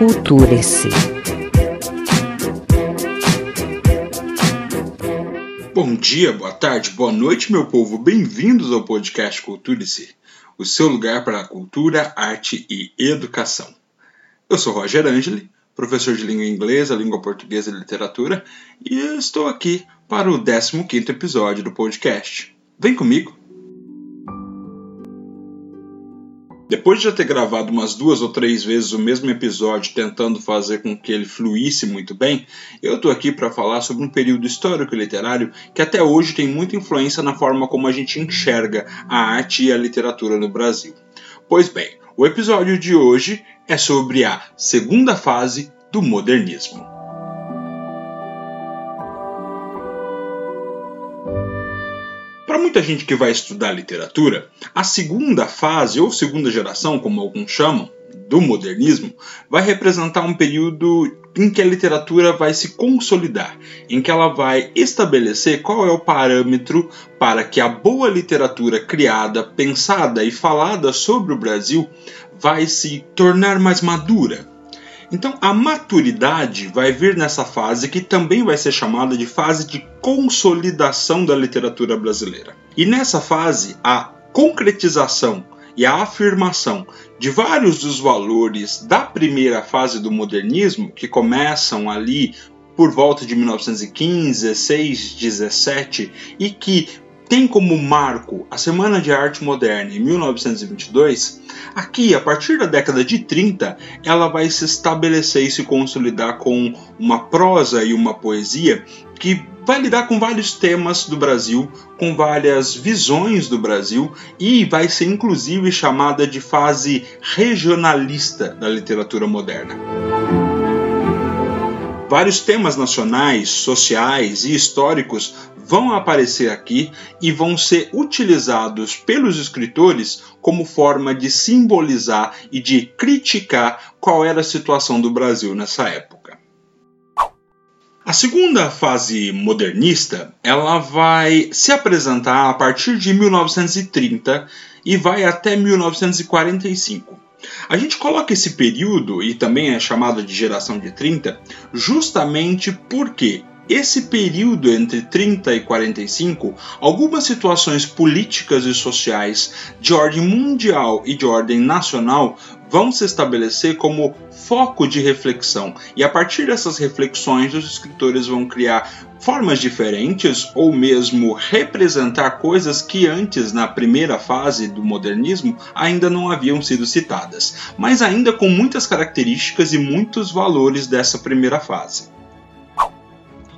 Culture-se. Bom dia, boa tarde, boa noite, meu povo. Bem-vindos ao podcast Culture-se, o seu lugar para cultura, arte e educação. Eu sou Roger Angeli, professor de língua inglesa, língua portuguesa e literatura, e estou aqui para o 15º episódio do podcast. Vem comigo! Depois de já ter gravado umas duas ou três vezes o mesmo episódio tentando fazer com que ele fluísse muito bem, eu estou aqui para falar sobre um período histórico e literário que até hoje tem muita influência na forma como a gente enxerga a arte e a literatura no Brasil. Pois bem, o episódio de hoje é sobre a segunda fase do modernismo. Muita gente que vai estudar literatura, a segunda fase, ou segunda geração, como alguns chamam, do modernismo, vai representar um período em que a literatura vai se consolidar, em que ela vai estabelecer qual é o parâmetro para que a boa literatura criada, pensada e falada sobre o Brasil vai se tornar mais madura, então, a maturidade vai vir nessa fase que também vai ser chamada de fase de consolidação da literatura brasileira. E nessa fase, a concretização e a afirmação de vários dos valores da primeira fase do modernismo, que começam ali por volta de 1915, 16, 17 e que tem como marco a Semana de Arte Moderna em 1922, aqui, a partir da década de 30, ela vai se estabelecer e se consolidar com uma prosa e uma poesia que vai lidar com vários temas do Brasil, com várias visões do Brasil e vai ser inclusive chamada de fase regionalista da literatura moderna. Vários temas nacionais, sociais e históricos vão aparecer aqui e vão ser utilizados pelos escritores como forma de simbolizar e de criticar qual era a situação do Brasil nessa época. A segunda fase modernista, ela vai se apresentar a partir de 1930 e vai até 1945. A gente coloca esse período, e também é chamado de geração de 30, justamente porque esse período entre 30 e 45, algumas situações políticas e sociais de ordem mundial e de ordem nacional vão se estabelecer como foco de reflexão, e a partir dessas reflexões, os escritores vão criar formas diferentes ou mesmo representar coisas que antes, na primeira fase do modernismo, ainda não haviam sido citadas, mas ainda com muitas características e muitos valores dessa primeira fase.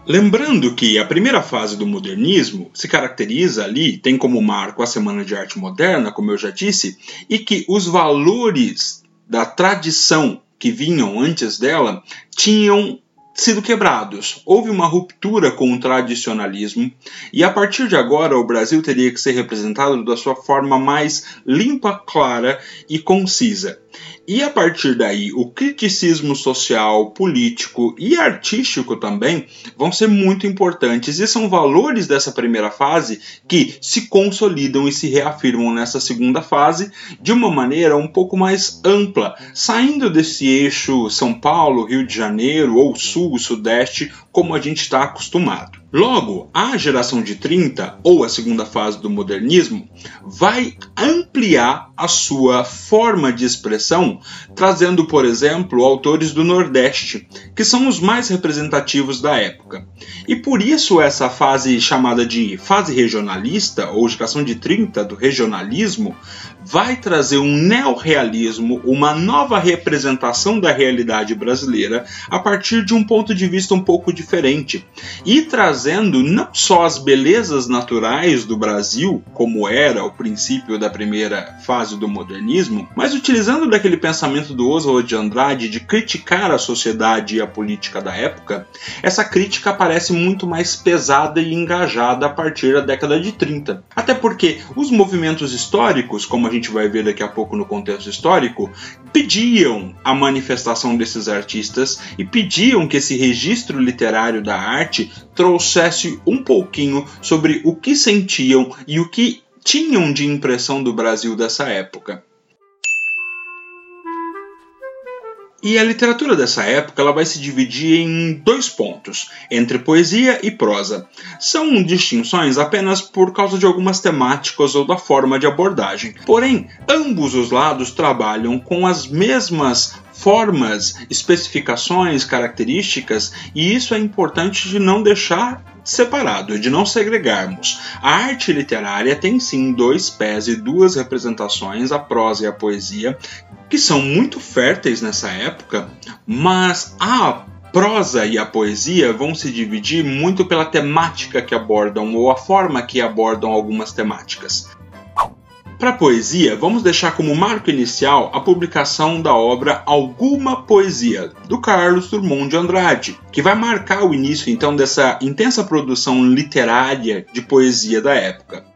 Lembrando que a primeira fase do modernismo se caracteriza ali, tem como marco a Semana de Arte Moderna, como eu já disse, e que os valores da tradição que vinham antes dela tinham sido quebrados. Houve uma ruptura com o tradicionalismo e a partir de agora o Brasil teria que ser representado da sua forma mais limpa, clara e concisa. E a partir daí, o criticismo social, político e artístico também vão ser muito importantes e são valores dessa primeira fase que se consolidam e se reafirmam nessa segunda fase de uma maneira um pouco mais ampla, saindo desse eixo São Paulo, Rio de Janeiro ou Sul, Sudeste, como a gente está acostumado. Logo, a geração de 30, ou a segunda fase do modernismo, vai ampliar a sua forma de expressão, trazendo, por exemplo, autores do Nordeste, que são os mais representativos da época. E por isso essa fase chamada de fase regionalista, ou geração de 30 do regionalismo, vai trazer um neorrealismo, uma nova representação da realidade brasileira a partir de um ponto de vista um pouco diferente e trazendo não só as belezas naturais do Brasil, como era o princípio da primeira fase do modernismo, mas utilizando daquele pensamento do Oswald de Andrade de criticar a sociedade e a política da época, essa crítica parece muito mais pesada e engajada a partir da década de 30. Até porque os movimentos históricos, como a gente gente vai ver daqui a pouco no contexto histórico, pediam a manifestação desses artistas e pediam que esse registro literário da arte trouxesse um pouquinho sobre o que sentiam e o que tinham de impressão do Brasil dessa época. E a literatura dessa época ela vai se dividir em dois pontos, entre poesia e prosa. São distinções apenas por causa de algumas temáticas ou da forma de abordagem. Porém, ambos os lados trabalham com as mesmas formas, especificações, características, e isso é importante de não deixar separado, de não segregarmos. A arte literária tem sim dois pés e duas representações, a prosa e a poesia, que são muito férteis nessa época, mas a prosa e a poesia vão se dividir muito pela temática que abordam ou a forma que abordam algumas temáticas. Para a poesia, vamos deixar como marco inicial a publicação da obra Alguma Poesia, do Carlos Drummond de Andrade, que vai marcar o início então dessa intensa produção literária de poesia da época.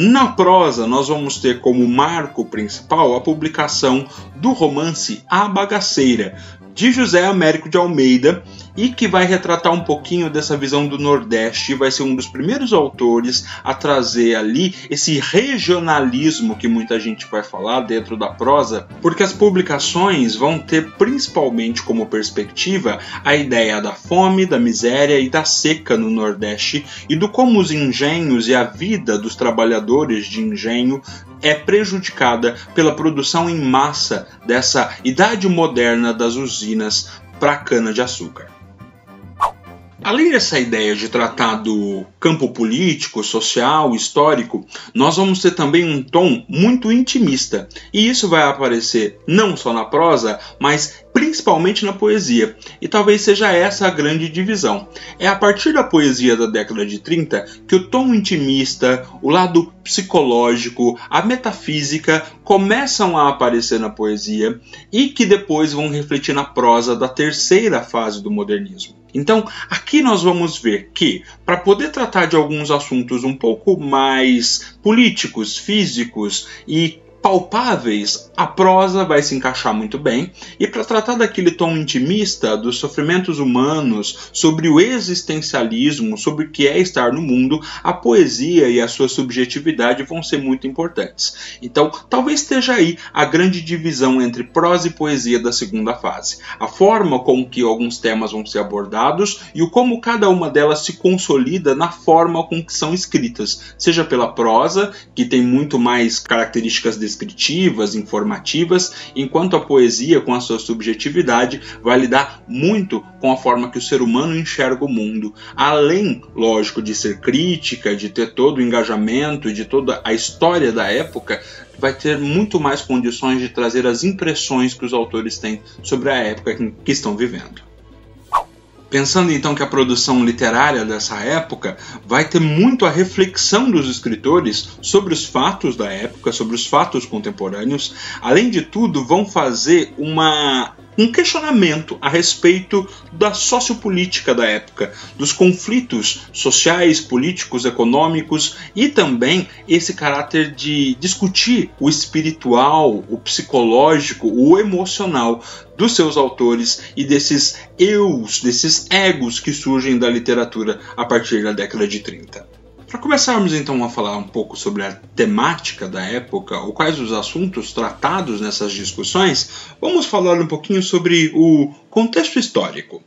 Na prosa, nós vamos ter como marco principal a publicação do romance A Bagaceira, de José Américo de Almeida, e que vai retratar um pouquinho dessa visão do Nordeste, vai ser um dos primeiros autores a trazer ali esse regionalismo que muita gente vai falar dentro da prosa, porque as publicações vão ter principalmente como perspectiva a ideia da fome, da miséria e da seca no Nordeste e do como os engenhos e a vida dos trabalhadores de engenho é prejudicada pela produção em massa dessa idade moderna das usinas para cana-de-açúcar. Além dessa ideia de tratar do campo político, social, histórico, nós vamos ter também um tom muito intimista. E isso vai aparecer não só na prosa, mas principalmente na poesia. E talvez seja essa a grande divisão. É a partir da poesia da década de 30 que o tom intimista, o lado psicológico, a metafísica começam a aparecer na poesia e que depois vão refletir na prosa da terceira fase do modernismo. Então, aqui nós vamos ver que, para poder tratar de alguns assuntos um pouco mais políticos, físicos e palpáveis, a prosa vai se encaixar muito bem, e para tratar daquele tom intimista dos sofrimentos humanos, sobre o existencialismo, sobre o que é estar no mundo, a poesia e a sua subjetividade vão ser muito importantes. Então, talvez esteja aí a grande divisão entre prosa e poesia da segunda fase. A forma com que alguns temas vão ser abordados e o como cada uma delas se consolida na forma com que são escritas, seja pela prosa, que tem muito mais características de descritivas, informativas, enquanto a poesia, com a sua subjetividade, vai lidar muito com a forma que o ser humano enxerga o mundo. Além, lógico, de ser crítica, de ter todo o engajamento, de toda a história da época, vai ter muito mais condições de trazer as impressões que os autores têm sobre a época que estão vivendo. Pensando então que a produção literária dessa época vai ter muito a reflexão dos escritores sobre os fatos da época, sobre os fatos contemporâneos, além de tudo, vão fazer uma um questionamento a respeito da sociopolítica da época, dos conflitos sociais, políticos, econômicos e também esse caráter de discutir o espiritual, o psicológico, o emocional dos seus autores e desses eus, desses egos que surgem da literatura a partir da década de 30. Para começarmos então a falar um pouco sobre a temática da época, ou quais os assuntos tratados nessas discussões, vamos falar um pouquinho sobre o contexto histórico.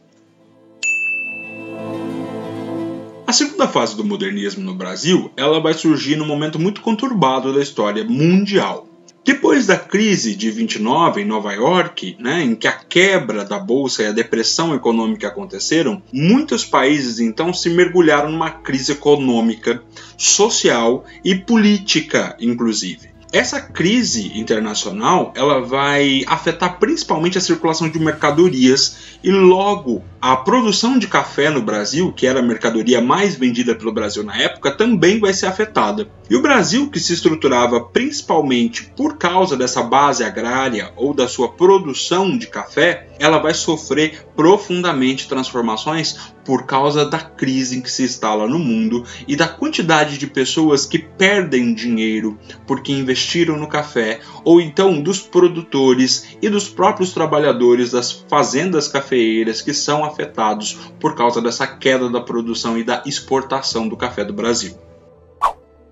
A segunda fase do modernismo no Brasil, ela vai surgir num momento muito conturbado da história mundial. Depois da crise de 29 em Nova York, né, em que a quebra da bolsa e a depressão econômica aconteceram, muitos países então se mergulharam numa crise econômica, social e política, inclusive. Essa crise internacional ela vai afetar principalmente a circulação de mercadorias e logo a produção de café no Brasil, que era a mercadoria mais vendida pelo Brasil na época, também vai ser afetada. E o Brasil, que se estruturava principalmente por causa dessa base agrária ou da sua produção de café, ela vai sofrer profundamente transformações por causa da crise em que se instala no mundo e da quantidade de pessoas que perdem dinheiro porque investiram no café, ou então dos produtores e dos próprios trabalhadores das fazendas cafeeiras que são afetados por causa dessa queda da produção e da exportação do café do Brasil.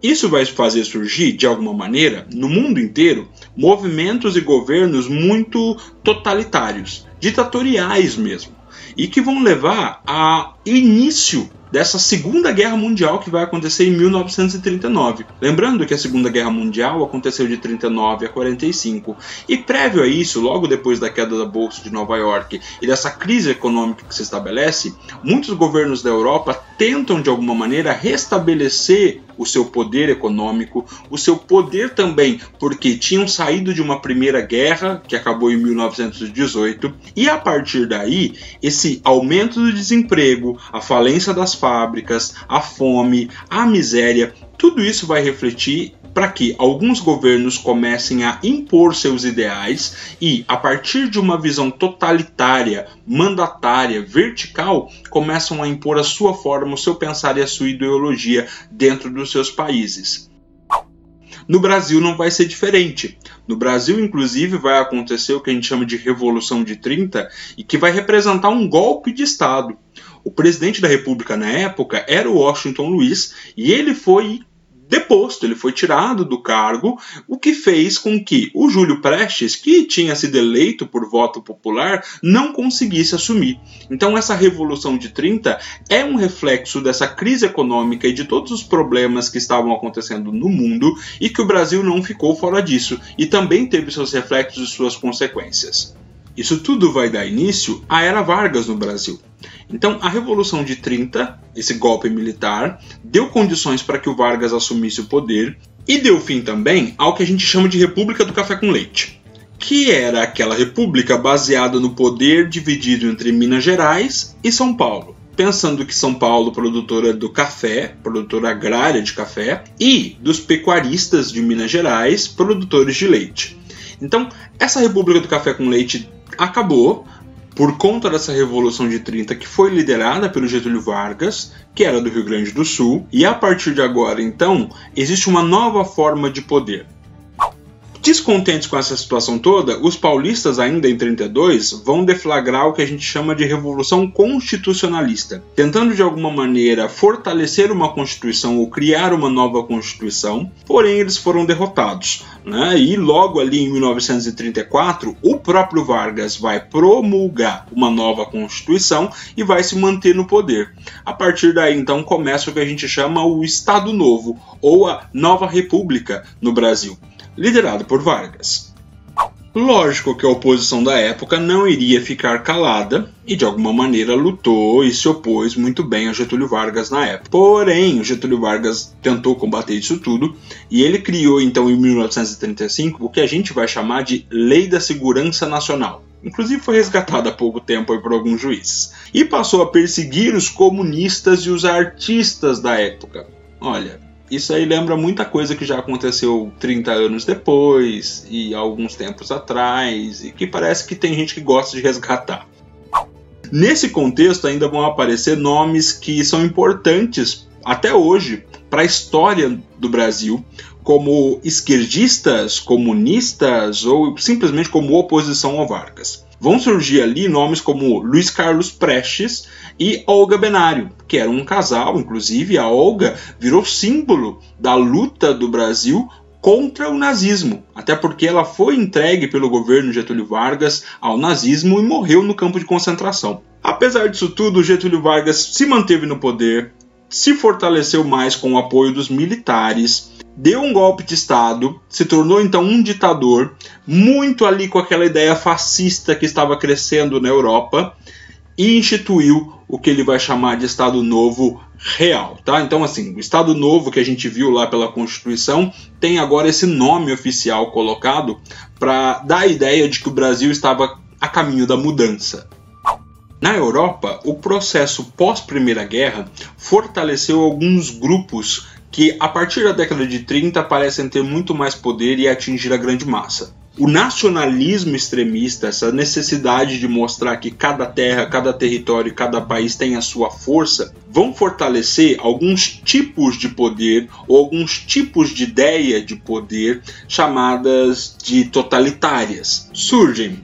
Isso vai fazer surgir, de alguma maneira, no mundo inteiro, movimentos e governos muito totalitários, ditatoriais mesmo, e que vão levar a início dessa Segunda Guerra Mundial que vai acontecer em 1939. Lembrando que a Segunda Guerra Mundial aconteceu de 39 a 45 e prévio a isso, logo depois da queda da bolsa de Nova York e dessa crise econômica que se estabelece, muitos governos da Europa tentam de alguma maneira restabelecer o seu poder econômico, o seu poder também, porque tinham saído de uma primeira guerra que acabou em 1918 e a partir daí esse aumento do desemprego, a falência das fábricas, a fome, a miséria, tudo isso vai refletir para que alguns governos comecem a impor seus ideais e, a partir de uma visão totalitária, mandatária, vertical, começam a impor a sua forma, o seu pensar e a sua ideologia dentro dos seus países. No Brasil não vai ser diferente. No Brasil, inclusive, vai acontecer o que a gente chama de Revolução de 30 e que vai representar um golpe de Estado. O presidente da República na época era o Washington Luiz e ele foi deposto, ele foi tirado do cargo, o que fez com que o Júlio Prestes, que tinha sido eleito por voto popular, não conseguisse assumir. Então, essa Revolução de 30 é um reflexo dessa crise econômica e de todos os problemas que estavam acontecendo no mundo e que o Brasil não ficou fora disso e também teve seus reflexos e suas consequências. Isso tudo vai dar início à Era Vargas no Brasil. Então, a Revolução de 30, esse golpe militar, deu condições para que o Vargas assumisse o poder e deu fim também ao que a gente chama de República do Café com Leite, que era aquela república baseada no poder dividido entre Minas Gerais e São Paulo. Pensando que São Paulo, produtora do café, produtora agrária de café, e dos pecuaristas de Minas Gerais, produtores de leite. Então, essa República do Café com Leite acabou, por conta dessa Revolução de 30 que foi liderada pelo Getúlio Vargas, que era do Rio Grande do Sul, e a partir de agora, então, existe uma nova forma de poder. Descontentes com essa situação toda, os paulistas, ainda em 32, vão deflagrar o que a gente chama de Revolução Constitucionalista, tentando de alguma maneira fortalecer uma Constituição ou criar uma nova Constituição, porém eles foram derrotados. Né? E logo ali em 1934, o próprio Vargas vai promulgar uma nova Constituição e vai se manter no poder. A partir daí, então, começa o que a gente chama o Estado Novo ou a Nova República no Brasil liderado por Vargas. Lógico que a oposição da época não iria ficar calada e de alguma maneira lutou e se opôs muito bem a Getúlio Vargas na época. Porém, o Getúlio Vargas tentou combater isso tudo e ele criou então em 1935 o que a gente vai chamar de Lei da Segurança Nacional. Inclusive foi resgatada há pouco tempo por alguns juízes. E passou a perseguir os comunistas e os artistas da época. Olha, isso aí lembra muita coisa que já aconteceu 30 anos depois e alguns tempos atrás, e que parece que tem gente que gosta de resgatar. Nesse contexto, ainda vão aparecer nomes que são importantes até hoje para a história do Brasil, como esquerdistas, comunistas ou simplesmente como oposição ao Vargas. Vão surgir ali nomes como Luiz Carlos Prestes e Olga Benário, que era um casal, inclusive a Olga virou símbolo da luta do Brasil contra o nazismo, até porque ela foi entregue pelo governo Getúlio Vargas ao nazismo e morreu no campo de concentração. Apesar disso tudo, Getúlio Vargas se manteve no poder, se fortaleceu mais com o apoio dos militares, deu um golpe de Estado, se tornou então um ditador, muito ali com aquela ideia fascista que estava crescendo na Europa, e instituiu o que ele vai chamar de Estado Novo Real, tá? Então, assim, o Estado Novo que a gente viu lá pela Constituição tem agora esse nome oficial colocado para dar a ideia de que o Brasil estava a caminho da mudança. Na Europa, o processo pós-Primeira Guerra fortaleceu alguns grupos que a partir da década de 30 parecem ter muito mais poder e atingir a grande massa. O nacionalismo extremista, essa necessidade de mostrar que cada terra, cada território, cada país tem a sua força, vão fortalecer alguns tipos de poder ou alguns tipos de ideia de poder chamadas de totalitárias. Surgem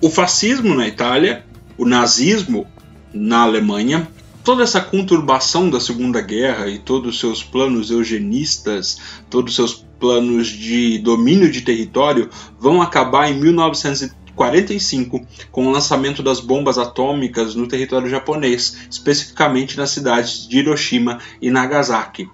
o fascismo na Itália, o nazismo na Alemanha, toda essa conturbação da Segunda Guerra e todos os seus planos eugenistas, todos os seus planos de domínio de território vão acabar em 1945 com o lançamento das bombas atômicas no território japonês, especificamente nas cidades de Hiroshima e Nagasaki.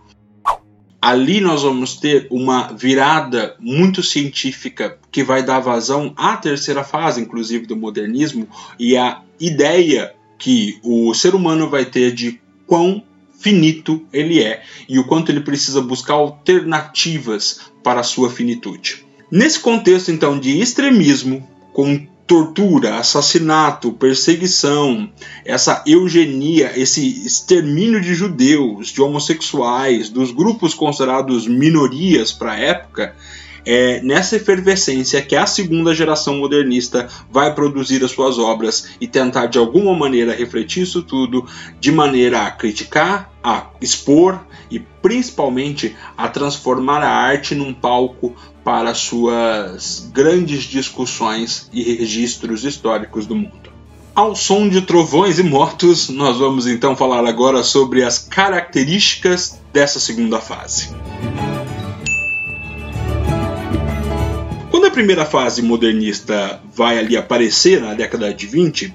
Ali nós vamos ter uma virada muito científica que vai dar vazão à terceira fase, inclusive do modernismo, e a ideia que o ser humano vai ter de quão finito ele é e o quanto ele precisa buscar alternativas para a sua finitude. Nesse contexto então de extremismo, com tortura, assassinato, perseguição, essa eugenia, esse extermínio de judeus, de homossexuais, dos grupos considerados minorias para a época, é nessa efervescência que a segunda geração modernista vai produzir as suas obras e tentar de alguma maneira refletir isso tudo de maneira a criticar, a expor e principalmente a transformar a arte num palco para suas grandes discussões e registros históricos do mundo. Ao som de trovões e mortos, nós vamos então falar agora sobre as características dessa segunda fase. primeira fase modernista vai ali aparecer na década de 20,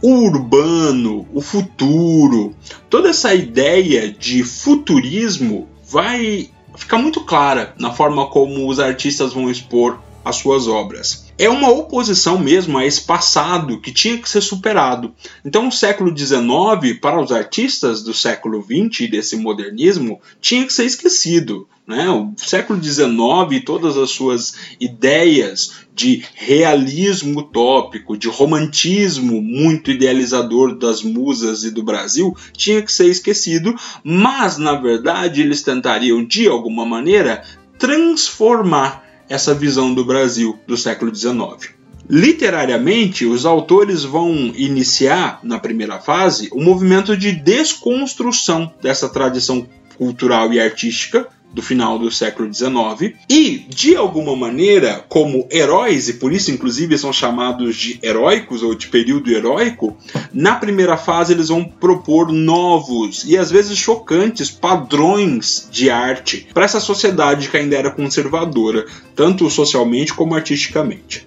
o urbano, o futuro, toda essa ideia de futurismo vai ficar muito clara na forma como os artistas vão expor as suas obras. É uma oposição mesmo a esse passado que tinha que ser superado. Então, o século XIX, para os artistas do século XX e desse modernismo, tinha que ser esquecido. Né? O século XIX e todas as suas ideias de realismo utópico, de romantismo muito idealizador das musas e do Brasil, tinha que ser esquecido, mas na verdade eles tentariam de alguma maneira transformar essa visão do Brasil do século XIX. Literariamente, os autores vão iniciar, na primeira fase, o um movimento de desconstrução dessa tradição cultural e artística do final do século XIX e, de alguma maneira, como heróis, e por isso, inclusive, são chamados de heróicos ou de período heróico, na primeira fase eles vão propor novos e às vezes chocantes padrões de arte para essa sociedade que ainda era conservadora, tanto socialmente como artisticamente.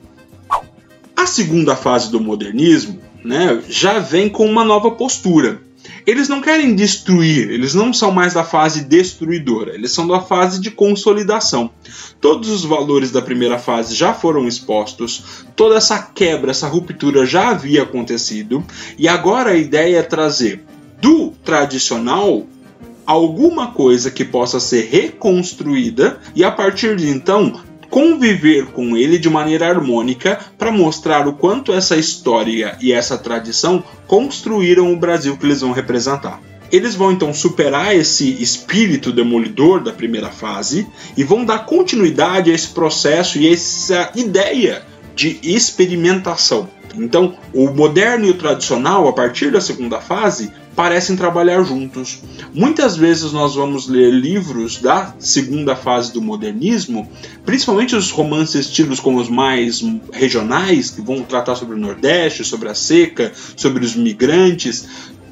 A segunda fase do modernismo né, já vem com uma nova postura eles não querem destruir, eles não são mais da fase destruidora, eles são da fase de consolidação. Todos os valores da primeira fase já foram expostos, toda essa quebra, essa ruptura já havia acontecido, e agora a ideia é trazer do tradicional alguma coisa que possa ser reconstruída e a partir de então conviver com ele de maneira harmônica para mostrar o quanto essa história e essa tradição construíram o Brasil que eles vão representar. Eles vão então superar esse espírito demolidor da primeira fase e vão dar continuidade a esse processo e essa ideia de experimentação. Então, o moderno e o tradicional, a partir da segunda fase, parecem trabalhar juntos. Muitas vezes nós vamos ler livros da segunda fase do modernismo, principalmente os romances tidos como os mais regionais, que vão tratar sobre o Nordeste, sobre a seca, sobre os migrantes.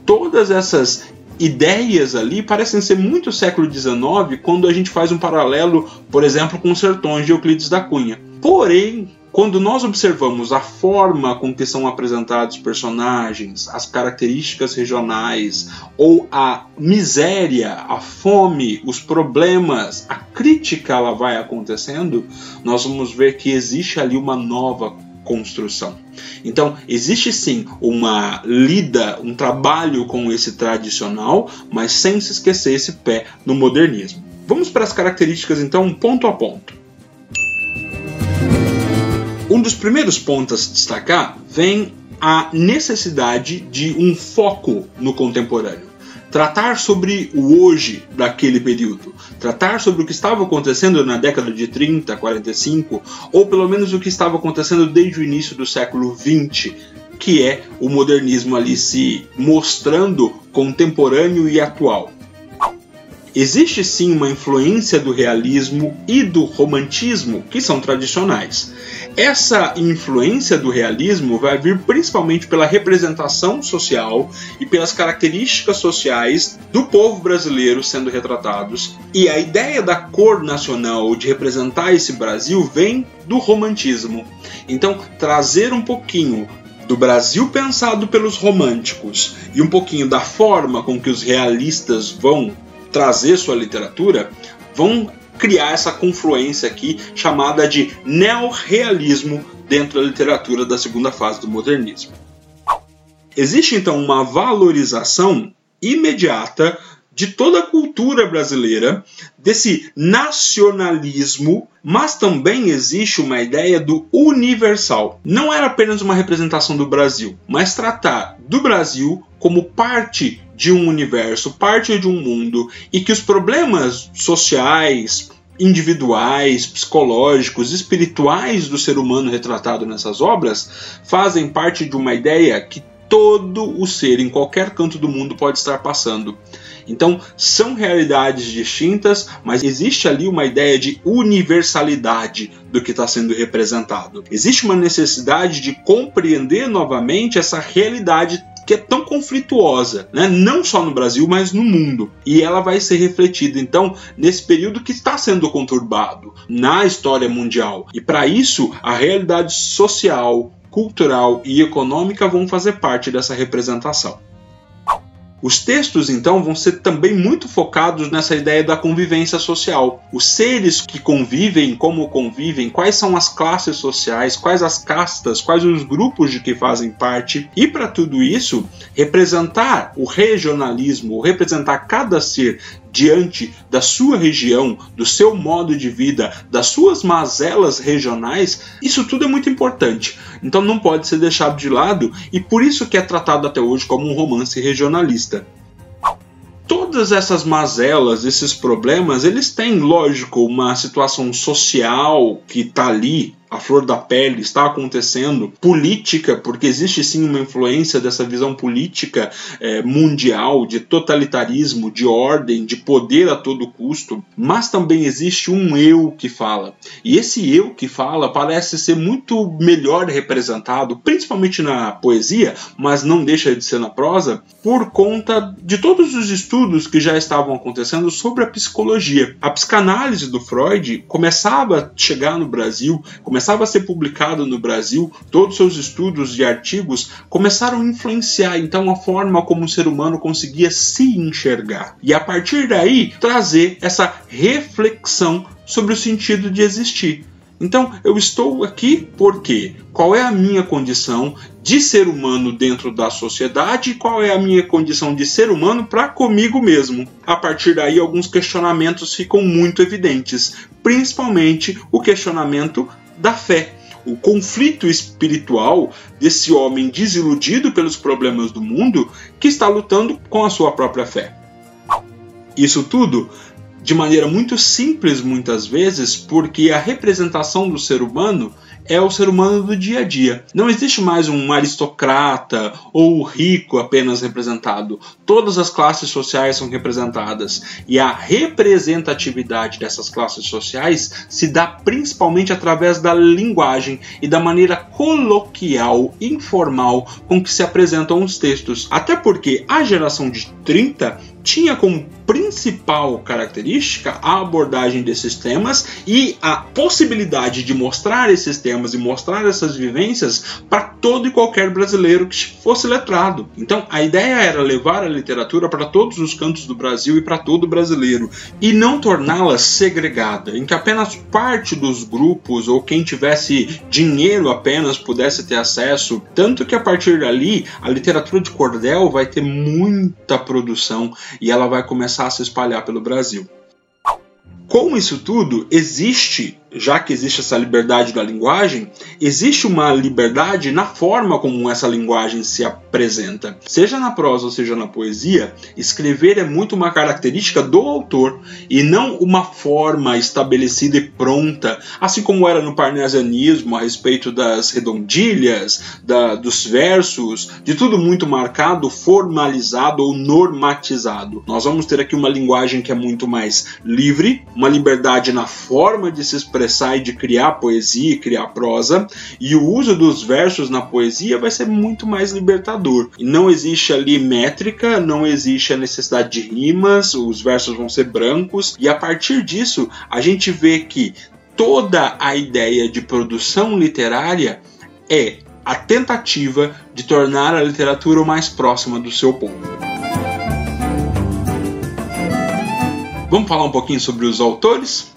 Todas essas ideias ali parecem ser muito século XIX quando a gente faz um paralelo, por exemplo, com os sertões de Euclides da Cunha. Porém, quando nós observamos a forma com que são apresentados personagens, as características regionais, ou a miséria, a fome, os problemas, a crítica ela vai acontecendo, nós vamos ver que existe ali uma nova construção. Então, existe sim uma lida, um trabalho com esse tradicional, mas sem se esquecer esse pé no modernismo. Vamos para as características então, ponto a ponto. Um dos primeiros pontos a se destacar vem a necessidade de um foco no contemporâneo. tratar sobre o hoje daquele período, tratar sobre o que estava acontecendo na década de 30, 45, ou pelo menos o que estava acontecendo desde o início do século 20, que é o modernismo ali se mostrando contemporâneo e atual. Existe sim uma influência do realismo e do romantismo, que são tradicionais. Essa influência do realismo vai vir principalmente pela representação social e pelas características sociais do povo brasileiro sendo retratados. E a ideia da cor nacional, de representar esse Brasil, vem do romantismo. Então, trazer um pouquinho do Brasil pensado pelos românticos e um pouquinho da forma com que os realistas vão trazer sua literatura, vão criar essa confluência aqui chamada de neorrealismo dentro da literatura da segunda fase do modernismo. Existe então uma valorização imediata de toda a cultura brasileira, desse nacionalismo, mas também existe uma ideia do universal. Não era apenas uma representação do Brasil, mas tratar do Brasil como parte de um universo, parte de um mundo, e que os problemas sociais, individuais, psicológicos, espirituais do ser humano retratado nessas obras fazem parte de uma ideia que todo o ser em qualquer canto do mundo pode estar passando. Então, são realidades distintas, mas existe ali uma ideia de universalidade do que está sendo representado. Existe uma necessidade de compreender novamente essa realidade que é tão conflituosa, né? não só no Brasil, mas no mundo. E ela vai ser refletida, então, nesse período que está sendo conturbado na história mundial. E para isso, a realidade social, cultural e econômica vão fazer parte dessa representação. Os textos, então, vão ser também muito focados nessa ideia da convivência social. Os seres que convivem, como convivem, quais são as classes sociais, quais as castas, quais os grupos de que fazem parte. E para tudo isso, representar o regionalismo, representar cada ser diante da sua região, do seu modo de vida, das suas mazelas regionais, isso tudo é muito importante. Então não pode ser deixado de lado e por isso que é tratado até hoje como um romance regionalista todas essas mazelas, esses problemas, eles têm, lógico, uma situação social que está ali a flor da pele está acontecendo, política, porque existe sim uma influência dessa visão política é, mundial, de totalitarismo, de ordem, de poder a todo custo, mas também existe um eu que fala. E esse eu que fala parece ser muito melhor representado, principalmente na poesia, mas não deixa de ser na prosa, por conta de todos os estudos que já estavam acontecendo sobre a psicologia. A psicanálise do Freud começava a chegar no Brasil, começava começava a ser publicado no Brasil, todos os seus estudos e artigos começaram a influenciar então a forma como o ser humano conseguia se enxergar. E a partir daí trazer essa reflexão sobre o sentido de existir. Então, eu estou aqui porque qual é a minha condição de ser humano dentro da sociedade e qual é a minha condição de ser humano para comigo mesmo. A partir daí, alguns questionamentos ficam muito evidentes, principalmente o questionamento da fé. O conflito espiritual desse homem desiludido pelos problemas do mundo que está lutando com a sua própria fé. Isso tudo de maneira muito simples, muitas vezes, porque a representação do ser humano é o ser humano do dia a dia. Não existe mais um aristocrata ou rico apenas representado. Todas as classes sociais são representadas e a representatividade dessas classes sociais se dá principalmente através da linguagem e da maneira coloquial, informal com que se apresentam os textos. Até porque a geração de 30 tinha como principal característica a abordagem desses temas e a possibilidade de mostrar esses temas e mostrar essas vivências para todo e qualquer brasileiro que fosse letrado. Então, a ideia era levar a literatura para todos os cantos do Brasil e para todo brasileiro e não torná-la segregada, em que apenas parte dos grupos ou quem tivesse dinheiro apenas pudesse ter acesso, tanto que a partir dali a literatura de cordel vai ter muita produção e ela vai começar a se espalhar pelo Brasil. Com isso tudo, existe já que existe essa liberdade da linguagem, existe uma liberdade na forma como essa linguagem se apresenta. Seja na prosa ou seja na poesia, escrever é muito uma característica do autor e não uma forma estabelecida e pronta, assim como era no parnasianismo a respeito das redondilhas, da, dos versos, de tudo muito marcado, formalizado ou normatizado. Nós vamos ter aqui uma linguagem que é muito mais livre, uma liberdade na forma de se expressar expressar e de criar poesia, criar prosa, e o uso dos versos na poesia vai ser muito mais libertador. E não existe ali métrica, não existe a necessidade de rimas, os versos vão ser brancos, e a partir disso a gente vê que toda a ideia de produção literária é a tentativa de tornar a literatura o mais próxima do seu povo. Vamos falar um pouquinho sobre os autores?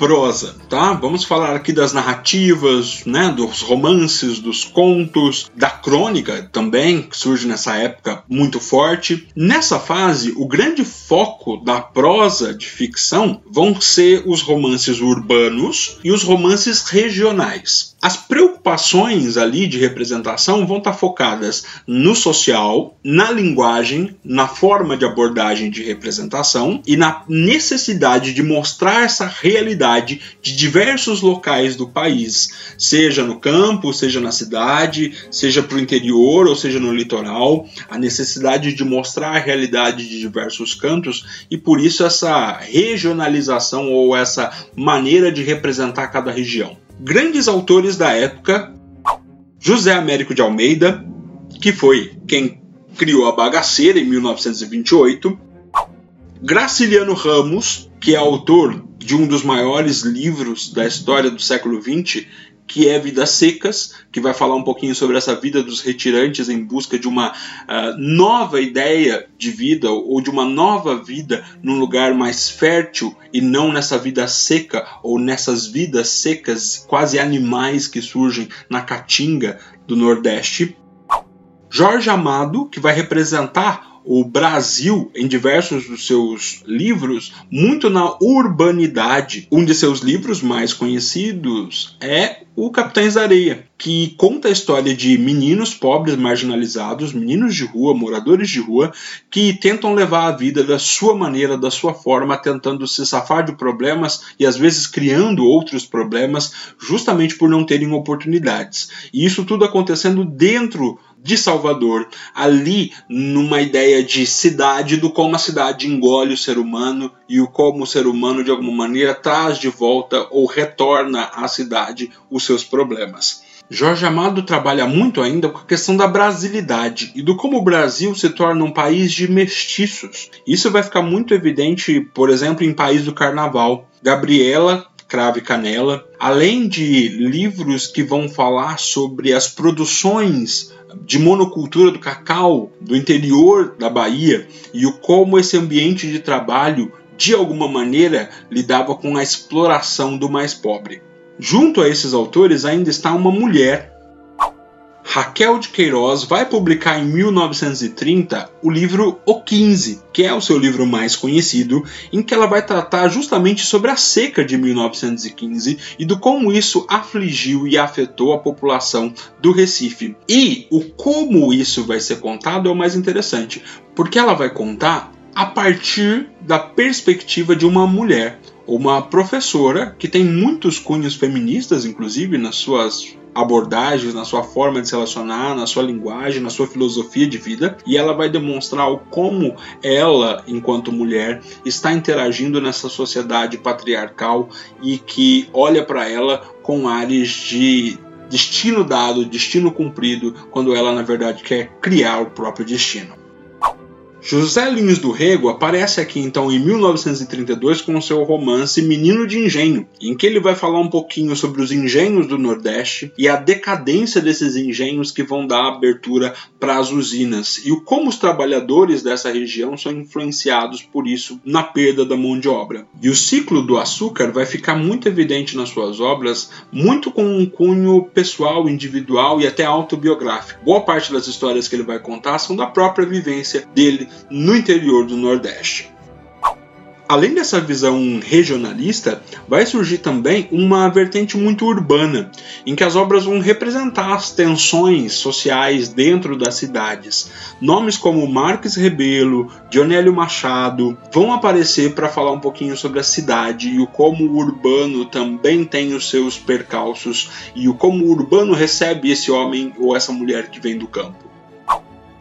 Prosa, tá? Vamos falar aqui das narrativas, né, dos romances, dos contos, da crônica também, que surge nessa época muito forte. Nessa fase, o grande foco da prosa de ficção vão ser os romances urbanos e os romances regionais. As preocupações ali de representação vão estar focadas no social, na linguagem, na forma de abordagem de representação e na necessidade de mostrar essa realidade de diversos locais do país, seja no campo, seja na cidade, seja para o interior ou seja no litoral, a necessidade de mostrar a realidade de diversos cantos e por isso essa regionalização ou essa maneira de representar cada região. Grandes autores da época, José Américo de Almeida, que foi quem criou a Bagaceira em 1928, Graciliano Ramos, que é autor de um dos maiores livros da história do século XX, que é Vidas Secas, que vai falar um pouquinho sobre essa vida dos retirantes em busca de uma uh, nova ideia de vida ou de uma nova vida num lugar mais fértil e não nessa vida seca ou nessas vidas secas, quase animais que surgem na caatinga do Nordeste. Jorge Amado, que vai representar o Brasil em diversos dos seus livros muito na urbanidade. Um de seus livros mais conhecidos é O Capitães da Areia, que conta a história de meninos pobres marginalizados, meninos de rua, moradores de rua, que tentam levar a vida da sua maneira, da sua forma, tentando se safar de problemas e às vezes criando outros problemas, justamente por não terem oportunidades. E isso tudo acontecendo dentro de Salvador, ali numa ideia de cidade, do como a cidade engole o ser humano e o como o ser humano de alguma maneira traz de volta ou retorna à cidade os seus problemas. Jorge Amado trabalha muito ainda com a questão da brasilidade e do como o Brasil se torna um país de mestiços. Isso vai ficar muito evidente, por exemplo, em País do Carnaval. Gabriela Crave Canela, além de livros que vão falar sobre as produções de monocultura do cacau do interior da Bahia e o como esse ambiente de trabalho de alguma maneira lidava com a exploração do mais pobre. Junto a esses autores ainda está uma mulher Raquel de Queiroz vai publicar em 1930 o livro O 15, que é o seu livro mais conhecido, em que ela vai tratar justamente sobre a seca de 1915 e do como isso afligiu e afetou a população do Recife. E o como isso vai ser contado é o mais interessante, porque ela vai contar a partir da perspectiva de uma mulher, uma professora que tem muitos cunhos feministas, inclusive nas suas abordagens, na sua forma de se relacionar, na sua linguagem, na sua filosofia de vida, e ela vai demonstrar como ela, enquanto mulher, está interagindo nessa sociedade patriarcal e que olha para ela com ares de destino dado, destino cumprido, quando ela na verdade quer criar o próprio destino. José Lins do Rego aparece aqui então em 1932 com seu romance Menino de Engenho, em que ele vai falar um pouquinho sobre os engenhos do Nordeste e a decadência desses engenhos que vão dar abertura para as usinas e o como os trabalhadores dessa região são influenciados por isso na perda da mão de obra. E o ciclo do açúcar vai ficar muito evidente nas suas obras, muito com um cunho pessoal, individual e até autobiográfico. Boa parte das histórias que ele vai contar são da própria vivência dele no interior do Nordeste. além dessa visão regionalista, vai surgir também uma vertente muito urbana, em que as obras vão representar as tensões sociais dentro das cidades. Nomes como Marques Rebelo, Dionélio Machado vão aparecer para falar um pouquinho sobre a cidade e o como o urbano também tem os seus percalços e o como o urbano recebe esse homem ou essa mulher que vem do campo.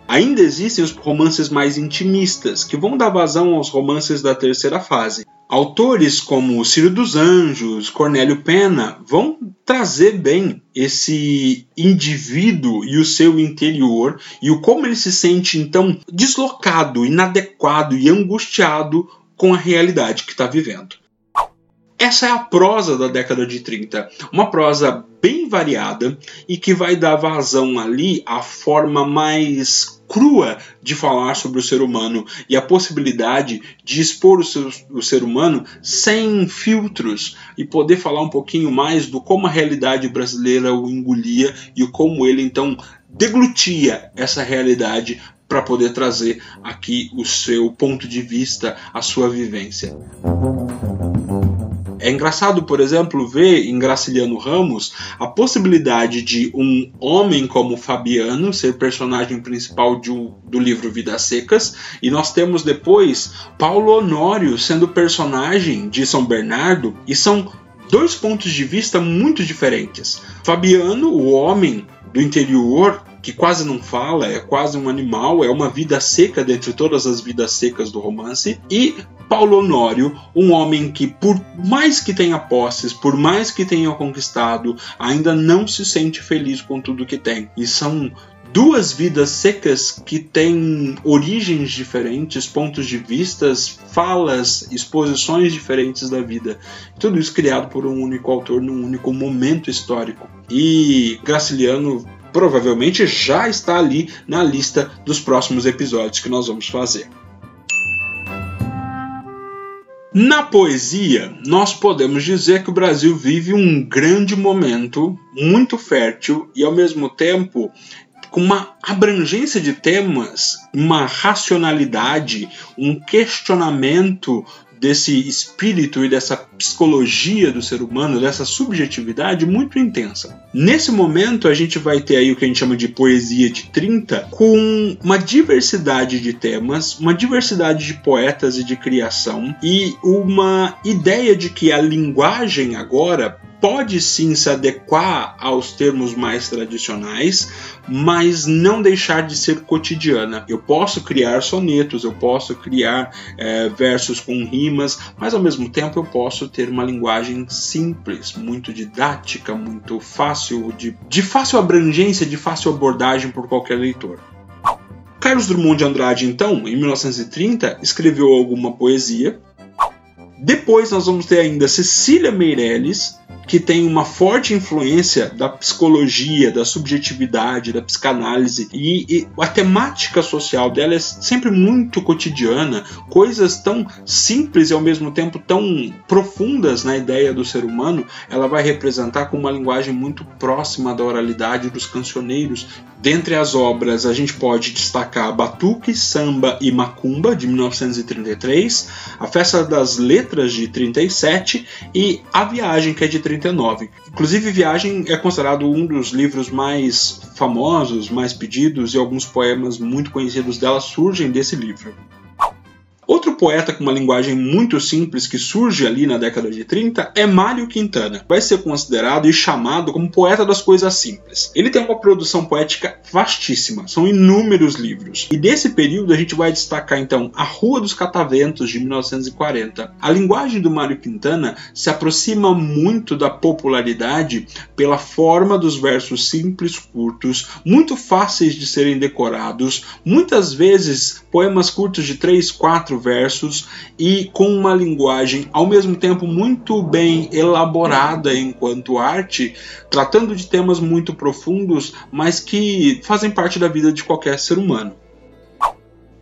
Ainda existem os romances mais intimistas, que vão dar vazão aos romances da terceira fase. Autores como Ciro dos Anjos, Cornélio Pena vão trazer bem esse indivíduo e o seu interior e o como ele se sente então deslocado, inadequado e angustiado com a realidade que está vivendo. Essa é a prosa da década de 30, uma prosa bem variada e que vai dar vazão ali à forma mais crua de falar sobre o ser humano e a possibilidade de expor o, seu, o ser humano sem filtros e poder falar um pouquinho mais do como a realidade brasileira o engolia e como ele então deglutia essa realidade para poder trazer aqui o seu ponto de vista, a sua vivência. É engraçado, por exemplo, ver em Graciliano Ramos a possibilidade de um homem como Fabiano ser personagem principal do livro Vidas Secas, e nós temos depois Paulo Honório sendo personagem de São Bernardo, e são dois pontos de vista muito diferentes. Fabiano, o homem do interior, que quase não fala, é quase um animal, é uma vida seca dentre todas as vidas secas do romance, e Paulo Honório, um homem que, por mais que tenha posses, por mais que tenha conquistado, ainda não se sente feliz com tudo que tem. E são duas vidas secas que têm origens diferentes, pontos de vistas, falas, exposições diferentes da vida. Tudo isso criado por um único autor num único momento histórico. E Graciliano provavelmente já está ali na lista dos próximos episódios que nós vamos fazer. Na poesia, nós podemos dizer que o Brasil vive um grande momento, muito fértil e ao mesmo tempo com uma abrangência de temas, uma racionalidade, um questionamento desse espírito e dessa psicologia do ser humano, dessa subjetividade muito intensa. Nesse momento, a gente vai ter aí o que a gente chama de poesia de 30, com uma diversidade de temas, uma diversidade de poetas e de criação, e uma ideia de que a linguagem agora pode sim se adequar aos termos mais tradicionais, mas não deixar de ser cotidiana. Eu posso criar sonetos, eu posso criar é, versos com rimas, mas ao mesmo tempo eu posso ter uma linguagem simples, muito didática, muito fácil, de, de fácil abrangência, de fácil abordagem por qualquer leitor. Carlos Drummond de Andrade, então, em 1930, escreveu alguma poesia. Depois nós vamos ter ainda Cecília Meirelles, que tem uma forte influência da psicologia, da subjetividade, da psicanálise e, e, a temática social dela é sempre muito cotidiana, coisas tão simples e ao mesmo tempo tão profundas na ideia do ser humano, ela vai representar com uma linguagem muito próxima da oralidade dos cancioneiros. Dentre as obras, a gente pode destacar Batuque, Samba e Macumba, de 1933, A Festa das Letras, de 37 e A Viagem, que é de 39. 39. Inclusive, Viagem é considerado um dos livros mais famosos, mais pedidos, e alguns poemas muito conhecidos dela surgem desse livro. Outro poeta com uma linguagem muito simples que surge ali na década de 30 é Mário Quintana. Vai ser considerado e chamado como poeta das coisas simples. Ele tem uma produção poética vastíssima, são inúmeros livros. E desse período a gente vai destacar então A Rua dos Cataventos de 1940. A linguagem do Mário Quintana se aproxima muito da popularidade pela forma dos versos simples, curtos, muito fáceis de serem decorados, muitas vezes poemas curtos de 3, 4 versos e com uma linguagem ao mesmo tempo muito bem elaborada enquanto arte, tratando de temas muito profundos, mas que fazem parte da vida de qualquer ser humano.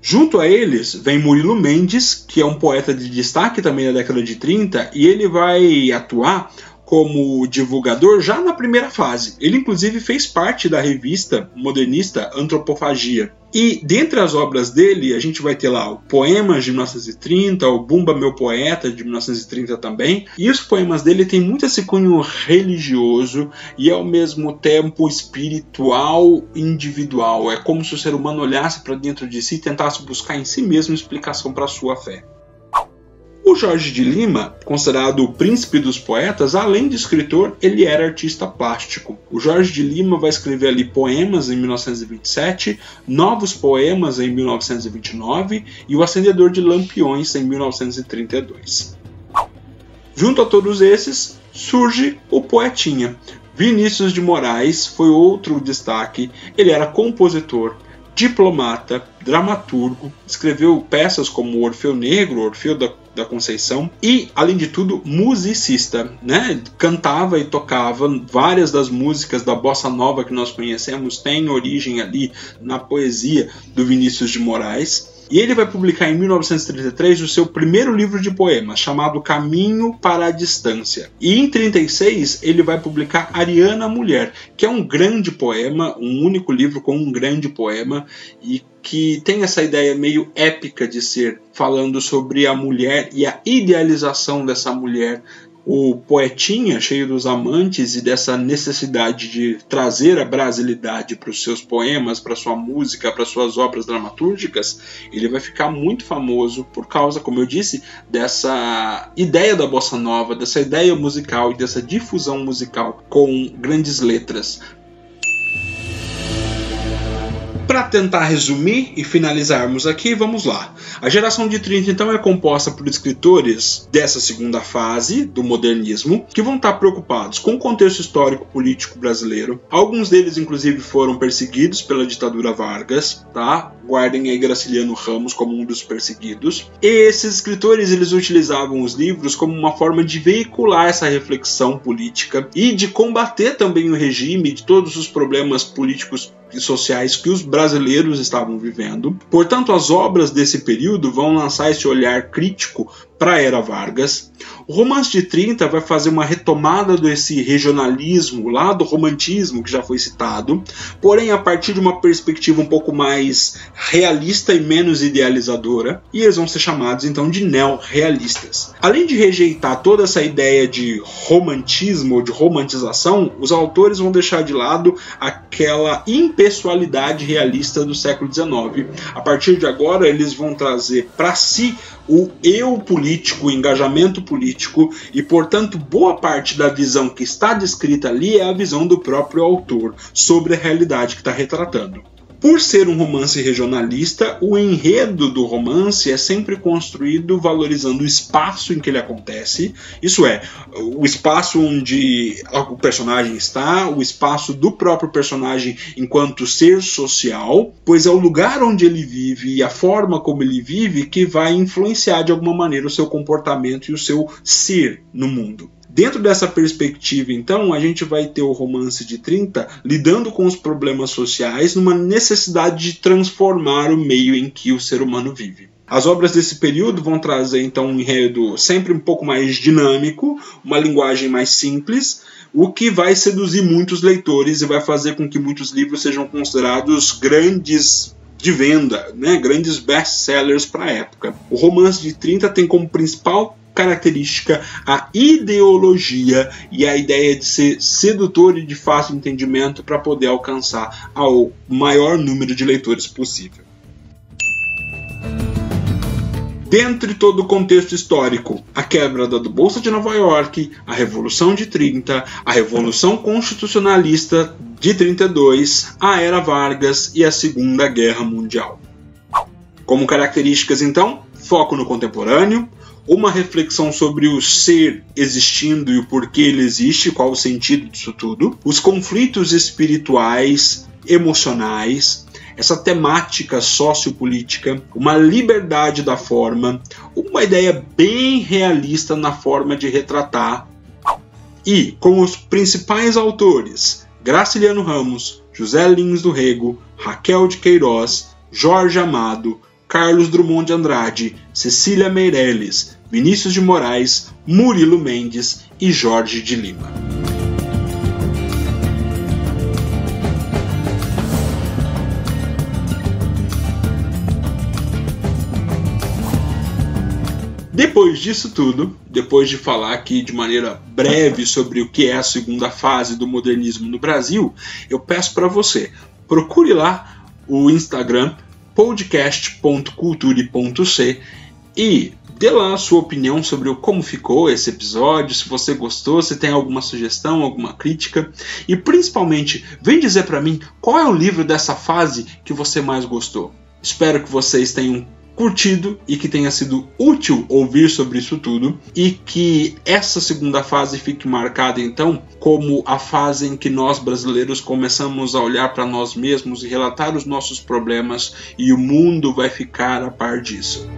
Junto a eles vem Murilo Mendes, que é um poeta de destaque também da década de 30, e ele vai atuar como divulgador já na primeira fase. Ele, inclusive, fez parte da revista modernista Antropofagia. E dentre as obras dele, a gente vai ter lá o Poemas de 1930, o Bumba Meu Poeta de 1930 também. E os poemas dele têm muito esse cunho religioso e ao mesmo tempo espiritual individual. É como se o ser humano olhasse para dentro de si e tentasse buscar em si mesmo explicação para a sua fé. O Jorge de Lima, considerado o príncipe dos poetas, além de escritor, ele era artista plástico. O Jorge de Lima vai escrever ali poemas em 1927, novos poemas em 1929 e o Acendedor de Lampiões em 1932. Junto a todos esses, surge o Poetinha. Vinícius de Moraes foi outro destaque. Ele era compositor, diplomata, dramaturgo, escreveu peças como Orfeu Negro, Orfeu da, da Conceição e, além de tudo, musicista, né? Cantava e tocava várias das músicas da bossa nova que nós conhecemos têm origem ali na poesia do Vinícius de Moraes. E ele vai publicar em 1933 o seu primeiro livro de poemas, chamado Caminho para a Distância. E em 36 ele vai publicar Ariana Mulher, que é um grande poema, um único livro com um grande poema e que tem essa ideia meio épica de ser, falando sobre a mulher e a idealização dessa mulher o poetinha, cheio dos amantes e dessa necessidade de trazer a brasilidade para os seus poemas, para sua música, para suas obras dramatúrgicas, ele vai ficar muito famoso por causa, como eu disse, dessa ideia da bossa nova, dessa ideia musical e dessa difusão musical com grandes letras. Para tentar resumir e finalizarmos aqui, vamos lá. A geração de 30 então é composta por escritores dessa segunda fase do modernismo que vão estar preocupados com o contexto histórico político brasileiro. Alguns deles inclusive foram perseguidos pela ditadura Vargas, tá? Guardem aí Graciliano Ramos como um dos perseguidos. E esses escritores eles utilizavam os livros como uma forma de veicular essa reflexão política e de combater também o regime de todos os problemas políticos sociais que os brasileiros estavam vivendo. Portanto, as obras desse período vão lançar esse olhar crítico para a era Vargas. O romance de 30 vai fazer uma retomada desse regionalismo lá do romantismo que já foi citado, porém a partir de uma perspectiva um pouco mais realista e menos idealizadora, e eles vão ser chamados então de neorrealistas. Além de rejeitar toda essa ideia de romantismo ou de romantização, os autores vão deixar de lado aquela impessoalidade realista do século XIX. A partir de agora, eles vão trazer para si o eu político, o engajamento político, e portanto, boa parte da visão que está descrita ali é a visão do próprio autor sobre a realidade que está retratando. Por ser um romance regionalista, o enredo do romance é sempre construído valorizando o espaço em que ele acontece, isso é, o espaço onde o personagem está, o espaço do próprio personagem enquanto ser social, pois é o lugar onde ele vive e a forma como ele vive que vai influenciar de alguma maneira o seu comportamento e o seu ser no mundo. Dentro dessa perspectiva, então, a gente vai ter o romance de 30 lidando com os problemas sociais numa necessidade de transformar o meio em que o ser humano vive. As obras desse período vão trazer então um enredo sempre um pouco mais dinâmico, uma linguagem mais simples, o que vai seduzir muitos leitores e vai fazer com que muitos livros sejam considerados grandes de venda, né, grandes best-sellers para a época. O romance de 30 tem como principal característica a ideologia e a ideia de ser sedutor e de fácil entendimento para poder alcançar ao maior número de leitores possível. Dentro de todo o contexto histórico, a quebra da Bolsa de Nova York, a Revolução de 30, a Revolução Constitucionalista de 32, a Era Vargas e a Segunda Guerra Mundial. Como características, então, foco no contemporâneo, uma reflexão sobre o ser existindo e o porquê ele existe, qual o sentido disso tudo, os conflitos espirituais, emocionais, essa temática sociopolítica, uma liberdade da forma, uma ideia bem realista na forma de retratar. E com os principais autores Graciliano Ramos, José Lins do Rego, Raquel de Queiroz, Jorge Amado, Carlos Drummond de Andrade, Cecília Meirelles, Vinícius de Moraes, Murilo Mendes e Jorge de Lima. Depois disso tudo, depois de falar aqui de maneira breve sobre o que é a segunda fase do modernismo no Brasil, eu peço para você, procure lá o Instagram podcast.culture.c e dê lá a sua opinião sobre como ficou esse episódio, se você gostou, se tem alguma sugestão, alguma crítica e principalmente vem dizer para mim qual é o livro dessa fase que você mais gostou. Espero que vocês tenham curtido e que tenha sido útil ouvir sobre isso tudo e que essa segunda fase fique marcada então como a fase em que nós brasileiros começamos a olhar para nós mesmos e relatar os nossos problemas e o mundo vai ficar a par disso.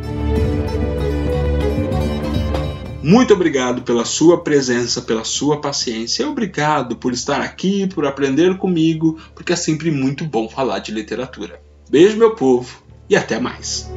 Muito obrigado pela sua presença, pela sua paciência. Obrigado por estar aqui, por aprender comigo, porque é sempre muito bom falar de literatura. Beijo, meu povo, e até mais.